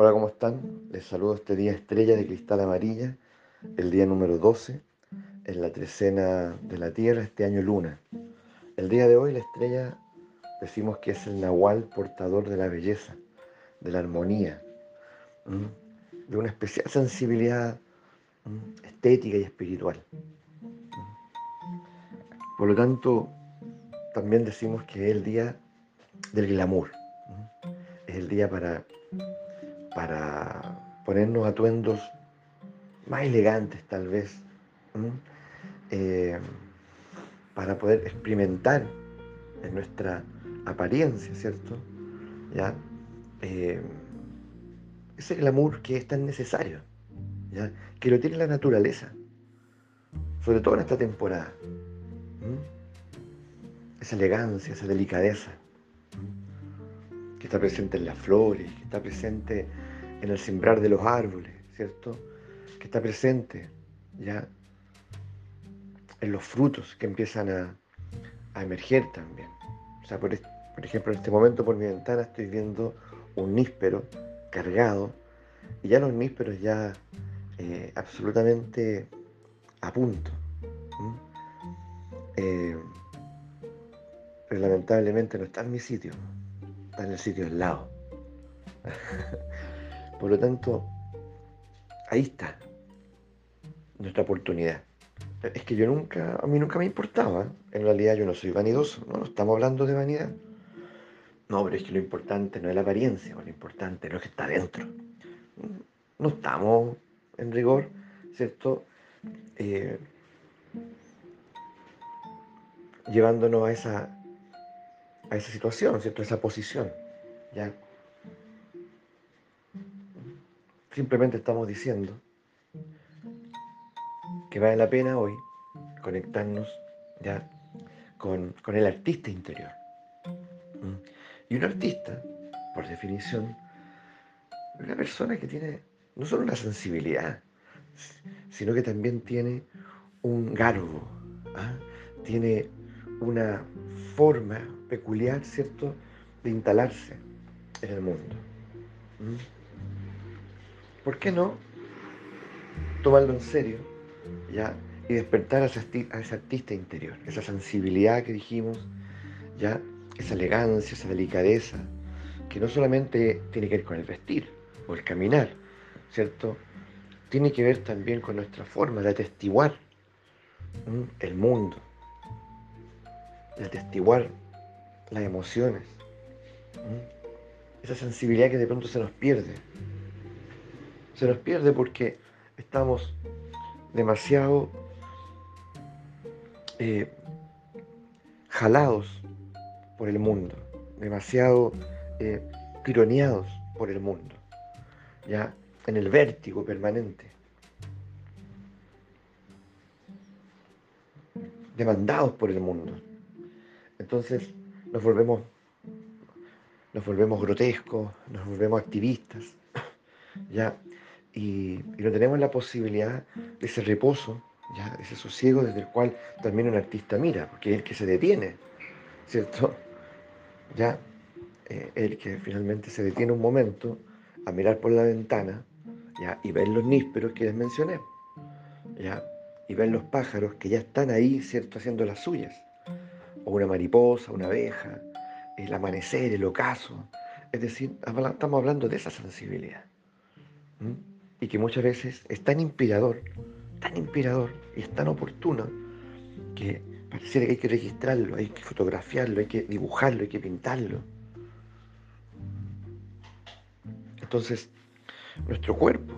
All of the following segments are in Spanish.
Hola, ¿cómo están? Les saludo este día estrella de cristal amarilla, el día número 12, en la trecena de la Tierra, este año luna. El día de hoy la estrella decimos que es el nahual portador de la belleza, de la armonía, de una especial sensibilidad estética y espiritual. Por lo tanto, también decimos que es el día del glamour, es el día para para ponernos atuendos más elegantes tal vez, eh, para poder experimentar en nuestra apariencia, ¿cierto? ¿Ya? Eh, ese glamour que es tan necesario, ¿ya? que lo tiene la naturaleza, sobre todo en esta temporada. Esa elegancia, esa delicadeza, que está presente en las flores, que está presente en el sembrar de los árboles, ¿cierto? Que está presente ya en los frutos que empiezan a, emerger también. O sea, por, ejemplo, en este momento por mi ventana estoy viendo un níspero cargado y ya los nísperos ya eh, absolutamente a punto. Eh, pero lamentablemente no está en mi sitio, está en el sitio del lado. Por lo tanto, ahí está nuestra oportunidad. Es que yo nunca, a mí nunca me importaba. En realidad yo no soy vanidoso, no, estamos hablando de vanidad. No, pero es que lo importante no es la apariencia, lo importante es que está dentro. No estamos en rigor, ¿cierto? Eh, llevándonos a esa, a esa situación, ¿cierto? A esa posición. ¿ya? Simplemente estamos diciendo que vale la pena hoy conectarnos ya con, el artista interior. ¿Mm? Y un artista, por definición, es una persona que tiene no solo una sensibilidad, sino que también tiene un garbo, ¿ah? tiene una forma peculiar, ¿cierto?, de instalarse en el mundo. ¿Mm? ¿Por qué no tomarlo en serio ¿ya? y despertar a ese, artista interior, esa sensibilidad que dijimos, ¿ya? esa elegancia, esa delicadeza, que no solamente tiene que ver con el vestir o el caminar, ¿cierto? Tiene que ver también con nuestra forma de atestiguar el mundo, de atestiguar las emociones, esa sensibilidad que de pronto se nos pierde se nos pierde porque estamos demasiado eh, jalados por el mundo, demasiado eh, por el mundo, ya en el vértigo permanente, demandados por el mundo. Entonces nos volvemos, nos volvemos grotescos, nos volvemos activistas, ya y, no tenemos la posibilidad de ese reposo, ¿ya? ese sosiego desde el cual también un artista mira, porque es el que se detiene, ¿cierto? Ya, eh, el que finalmente se detiene un momento a mirar por la ventana ¿ya? y ver los nísperos que les mencioné, ¿ya? y ver los pájaros que ya están ahí, ¿cierto?, haciendo las suyas, o una mariposa, una abeja, el amanecer, el ocaso, es decir, estamos hablando de esa sensibilidad y que muchas veces es tan inspirador, tan inspirador y es tan oportuno que pareciera que hay que registrarlo, hay que fotografiarlo, hay que dibujarlo, hay que pintarlo. Entonces, nuestro cuerpo,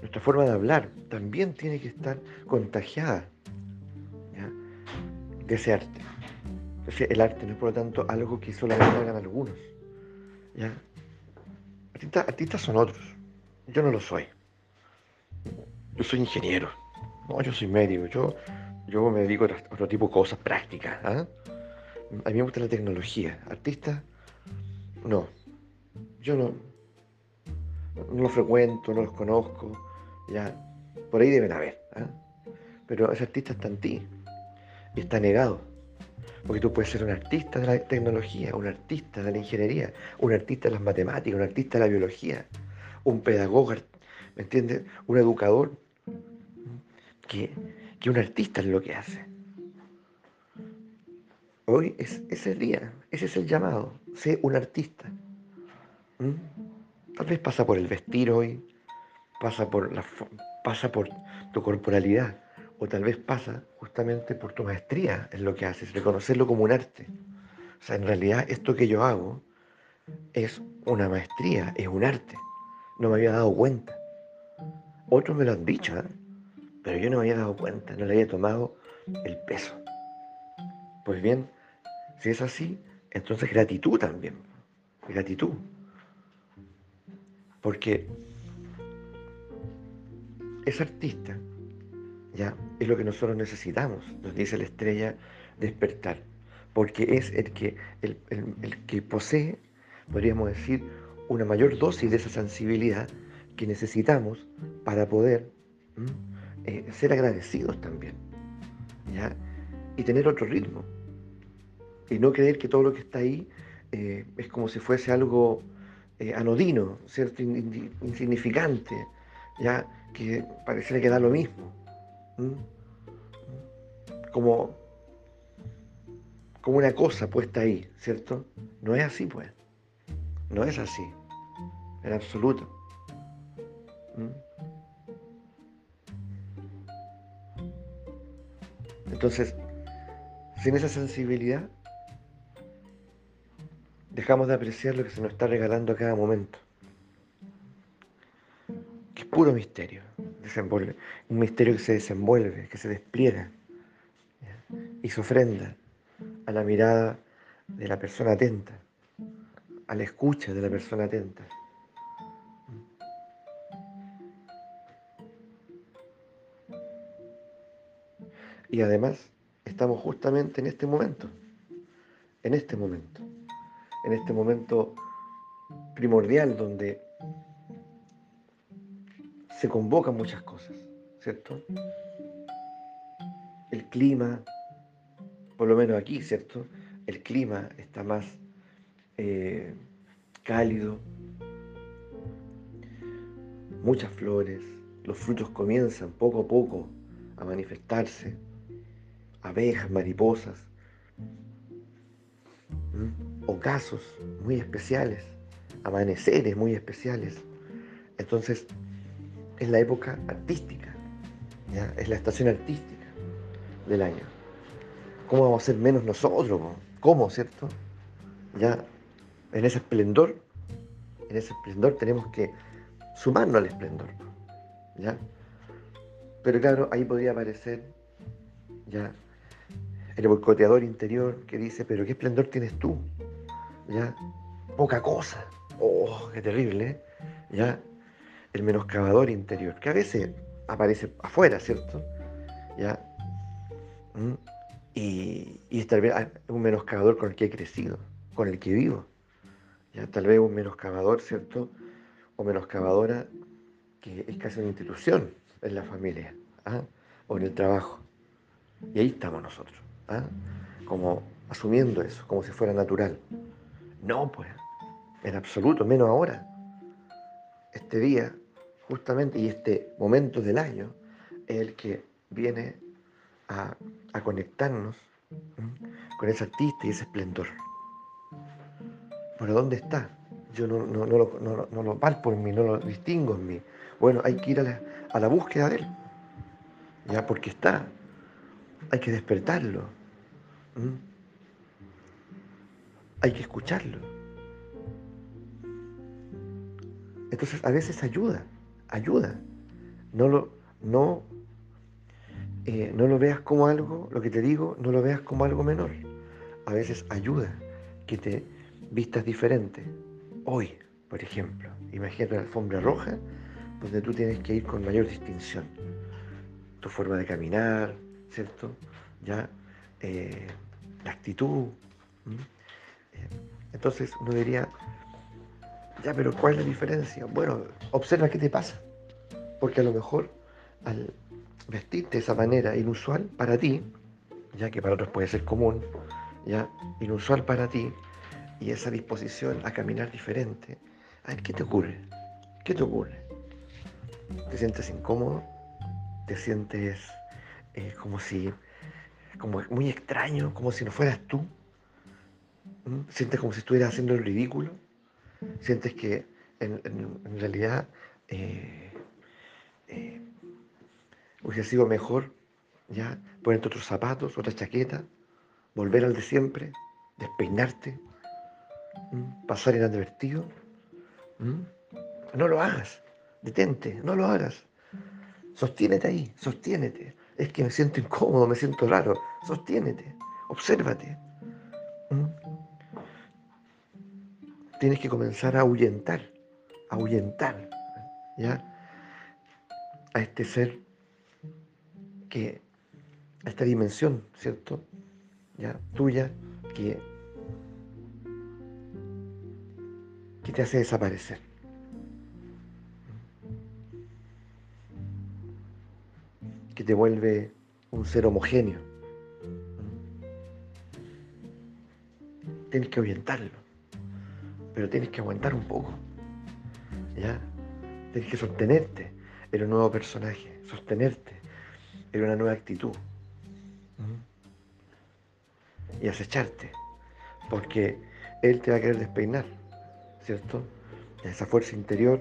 nuestra forma de hablar también tiene que estar contagiada de ese arte. el arte no es por lo tanto algo que solamente hagan algunos. artistas son otros. Yo no lo soy. Yo soy ingeniero. No, yo soy médico. Yo, yo me dedico a otro tipo de cosas prácticas. ¿ah? A mí me gusta la tecnología. Artista, no. Yo no, no los frecuento, no los conozco. Ya, por ahí deben haber. ¿ah? Pero ese artista está en ti y está negado. Porque tú puedes ser un artista de la tecnología, un artista de la ingeniería, un artista de las matemáticas, un artista de la biología, un pedagogo, ¿me entiendes? Un educador, que, que un artista es lo que hace. Hoy es, ese el día, ese es el llamado, sé un artista. ¿Mm? Tal vez pasa por el vestir hoy, pasa por, la, pasa por tu corporalidad, o tal vez pasa justamente por tu maestría en lo que haces, reconocerlo como un arte. O sea, en realidad esto que yo hago es una maestría, es un arte. No me había dado cuenta. Otros me lo han dicho, ¿eh? pero yo no me había dado cuenta, no le había tomado el peso. Pues bien, si es así, entonces gratitud también. Gratitud. Porque ese artista, ya, es lo que nosotros necesitamos, nos dice la estrella, despertar. Porque es el que, el, que posee, podríamos decir, una mayor dosis de esa sensibilidad que necesitamos para poder eh, ser agradecidos también. Y tener otro ritmo y no creer que todo lo que está ahí eh, es como si fuese algo eh, anodino, ¿cierto? insignificante, ya que pareciera que da lo mismo. Como, como una cosa puesta ahí, ¿cierto? No es así, pues. No es así, en absoluto. Entonces, sin esa sensibilidad, dejamos de apreciar lo que se nos está regalando a cada momento. Que es puro misterio, un misterio que se desenvuelve, que se despliega y se ofrenda a la mirada de la persona atenta, a la escucha de la persona atenta. Y además estamos justamente en este momento, en este momento en este momento primordial donde se convocan muchas cosas, ¿cierto? El clima, por lo menos aquí, ¿cierto? El clima está más eh, cálido, muchas flores, los frutos comienzan poco a poco a manifestarse, abejas, mariposas, ocasos muy especiales, amaneceres muy especiales. Entonces, es la época artística, ¿ya? es la estación artística del año. ¿Cómo vamos a ser menos nosotros? ¿Cómo, cierto? Ya en ese esplendor, en ese esplendor tenemos que sumarnos al esplendor. ¿ya? Pero claro, ahí podría aparecer ya el boicoteador interior que dice, pero ¿qué esplendor tienes tú? ¿Ya? Poca cosa. Oh, qué terrible, ¿eh? ¿Ya? El menoscabador interior, que a veces aparece afuera, ¿cierto? ¿Ya? ¿Mm? Y, y tal vez un menoscabador con el que he crecido, con el que vivo. ¿Ya? Tal vez un menoscabador, ¿cierto? O menoscabadora que es casi una institución en la familia ¿ah? o en el trabajo. Y ahí estamos nosotros. ¿ah? como asumiendo eso, como si fuera natural. No, pues, en absoluto, menos ahora. Este día, justamente, y este momento del año, es el que viene a, conectarnos con ese artista y ese esplendor. ¿Pero dónde está? Yo no, no, no, lo, no, lo palpo en mí, no lo distingo en mí. Bueno, hay que ir a la, a la búsqueda de él. Ya, porque está. Hay que despertarlo ¿Mm? Hay que escucharlo. Entonces a veces ayuda, ayuda. No lo, no, eh, no lo veas como algo, lo que te digo, no lo veas como algo menor. A veces ayuda que te vistas diferente. Hoy, por ejemplo, imagina la alfombra roja donde tú tienes que ir con mayor distinción. Tu forma de caminar, ¿cierto? Ya eh, la actitud. Eh, entonces uno diría, ya, pero ¿cuál es la diferencia? Bueno, observa qué te pasa. Porque a lo mejor al vestirte de esa manera inusual para ti, ya que para otros puede ser común, ya inusual para ti y esa disposición a caminar diferente, ¿qué te ocurre? ¿Qué te ocurre? ¿Te sientes incómodo? ¿Te sientes eh, como si, como muy extraño, como si no fueras tú? ¿Mm? ¿Sientes como si estuvieras haciendo el ridículo? ¿Sientes que en, realidad eh, eh, hubiese sido mejor ya ponerte otros zapatos, otra chaqueta, volver al de siempre, despeinarte, pasar inadvertido? No lo hagas, detente, no lo hagas. Sostiénete ahí, sostiénete. Es que me siento incómodo, me siento raro. Sostiénete, obsérvate. Tienes que comenzar a ahuyentar, a ahuyentar, ¿ya? A este ser que, a esta dimensión, ¿cierto? ¿Ya? Tuya, que que te hace desaparecer. Que te vuelve un ser homogéneo. Tienes que ahuyentarlo, pero tienes que aguantar un poco. ¿Ya? Tienes que sostenerte en un nuevo personaje, sostenerte en una nueva actitud. Y acecharte, porque Él te va a querer despeinar ¿cierto? Esa fuerza interior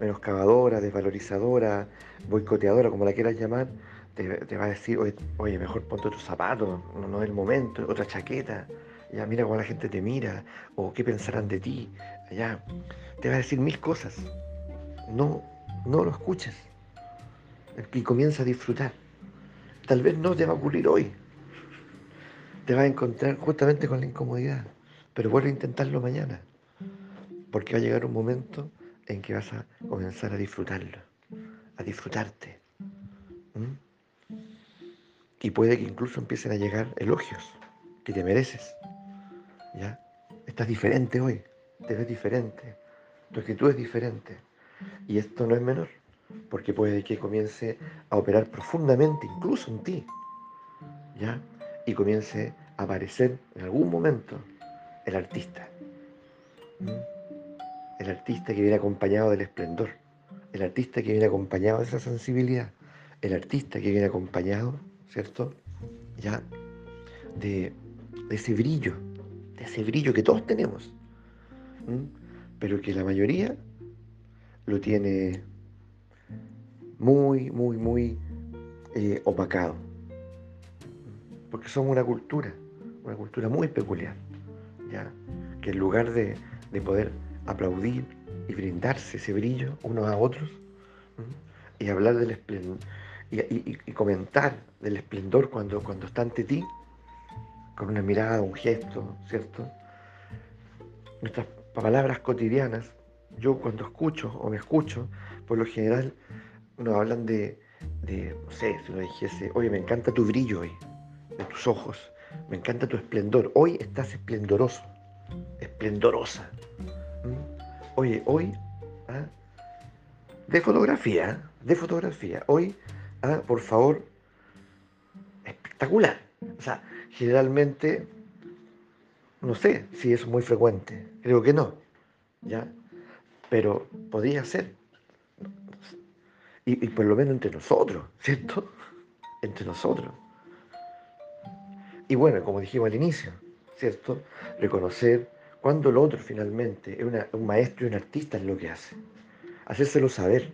menoscabadora, desvalorizadora, boicoteadora, como la quieras llamar, te, va a decir, oye, mejor ponte otro zapato, no, no es el momento, otra chaqueta, ya mira cómo la gente te mira, o qué pensarán de ti, ya, te va a decir mil cosas. No, no lo escuches. Y comienza a disfrutar. Tal vez no te va a ocurrir hoy. Te vas a encontrar justamente con la incomodidad, pero vuelve a intentarlo mañana porque va a llegar un momento en que vas a comenzar a disfrutarlo, a disfrutarte. Y puede que incluso empiecen a llegar elogios que te mereces. ¿Ya? Estás diferente hoy, te ves diferente, tu actitud es diferente. Y esto no es menor, porque puede que comience a operar profundamente, incluso en ti. ¿Ya? Y comience a aparecer en algún momento el artista el artista que viene acompañado del esplendor, el artista que viene acompañado de esa sensibilidad, el artista que viene acompañado, ¿cierto? Ya de, ese brillo, de ese brillo que todos tenemos, pero que la mayoría lo tiene muy, muy, muy eh, opacado, porque somos una cultura, una cultura muy peculiar, ¿ya? que en lugar de, de poder aplaudir y brindarse ese brillo unos a otros y hablar del esplendor y, comentar del esplendor cuando, cuando está ante ti, con una mirada, un gesto, ¿cierto? Nuestras palabras cotidianas, yo cuando escucho o me escucho, por lo general nos hablan de, de no sé, si uno dijese, oye, me encanta tu brillo hoy, de tus ojos, me encanta tu esplendor, hoy estás esplendoroso, esplendorosa. Oye, hoy, ¿ah? de fotografía, de fotografía, hoy, ¿ah? por favor, espectacular. O sea, generalmente, no sé si es muy frecuente, creo que no, ¿ya? Pero podría ser. Y, y por lo menos entre nosotros, ¿cierto? Entre nosotros. Y bueno, como dijimos al inicio, ¿cierto? Reconocer cuando el otro finalmente es un maestro y un artista en lo que hace. Hacérselo saber.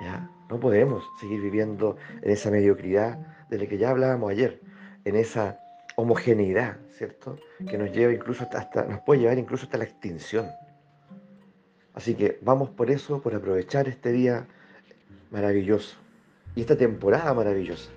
¿ya? No podemos seguir viviendo en esa mediocridad de la que ya hablábamos ayer, en esa homogeneidad, ¿cierto? Que nos lleva incluso hasta, nos puede llevar incluso hasta la extinción. Así que vamos por eso, por aprovechar este día maravilloso y esta temporada maravillosa.